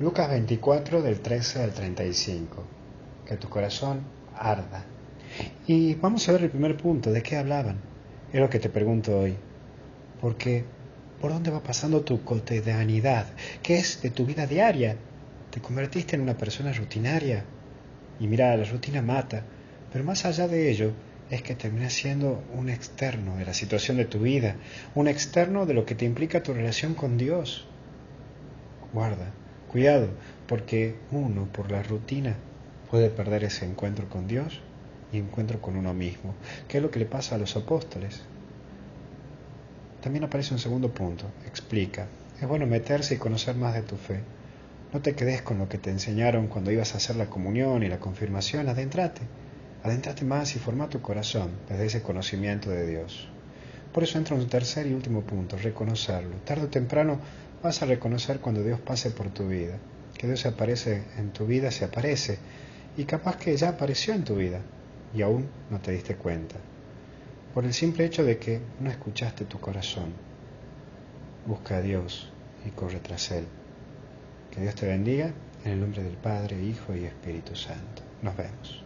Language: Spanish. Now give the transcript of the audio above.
Lucas 24 del 13 al 35. Que tu corazón arda. Y vamos a ver el primer punto, ¿de qué hablaban? Es lo que te pregunto hoy. Porque, ¿por dónde va pasando tu cotidianidad? ¿Qué es de tu vida diaria? ¿Te convertiste en una persona rutinaria? Y mira, la rutina mata, pero más allá de ello, es que termina siendo un externo de la situación de tu vida, un externo de lo que te implica tu relación con Dios. Guarda, cuidado, porque uno por la rutina puede perder ese encuentro con Dios y encuentro con uno mismo, que es lo que le pasa a los apóstoles. También aparece un segundo punto, explica. Es bueno meterse y conocer más de tu fe. No te quedes con lo que te enseñaron cuando ibas a hacer la comunión y la confirmación, adentrate Adéntrate más y forma tu corazón desde ese conocimiento de Dios. Por eso entra un tercer y último punto, reconocerlo. Tarde o temprano vas a reconocer cuando Dios pase por tu vida. Que Dios aparece en tu vida, se aparece. Y capaz que ya apareció en tu vida y aún no te diste cuenta. Por el simple hecho de que no escuchaste tu corazón. Busca a Dios y corre tras Él. Que Dios te bendiga en el nombre del Padre, Hijo y Espíritu Santo. Nos vemos.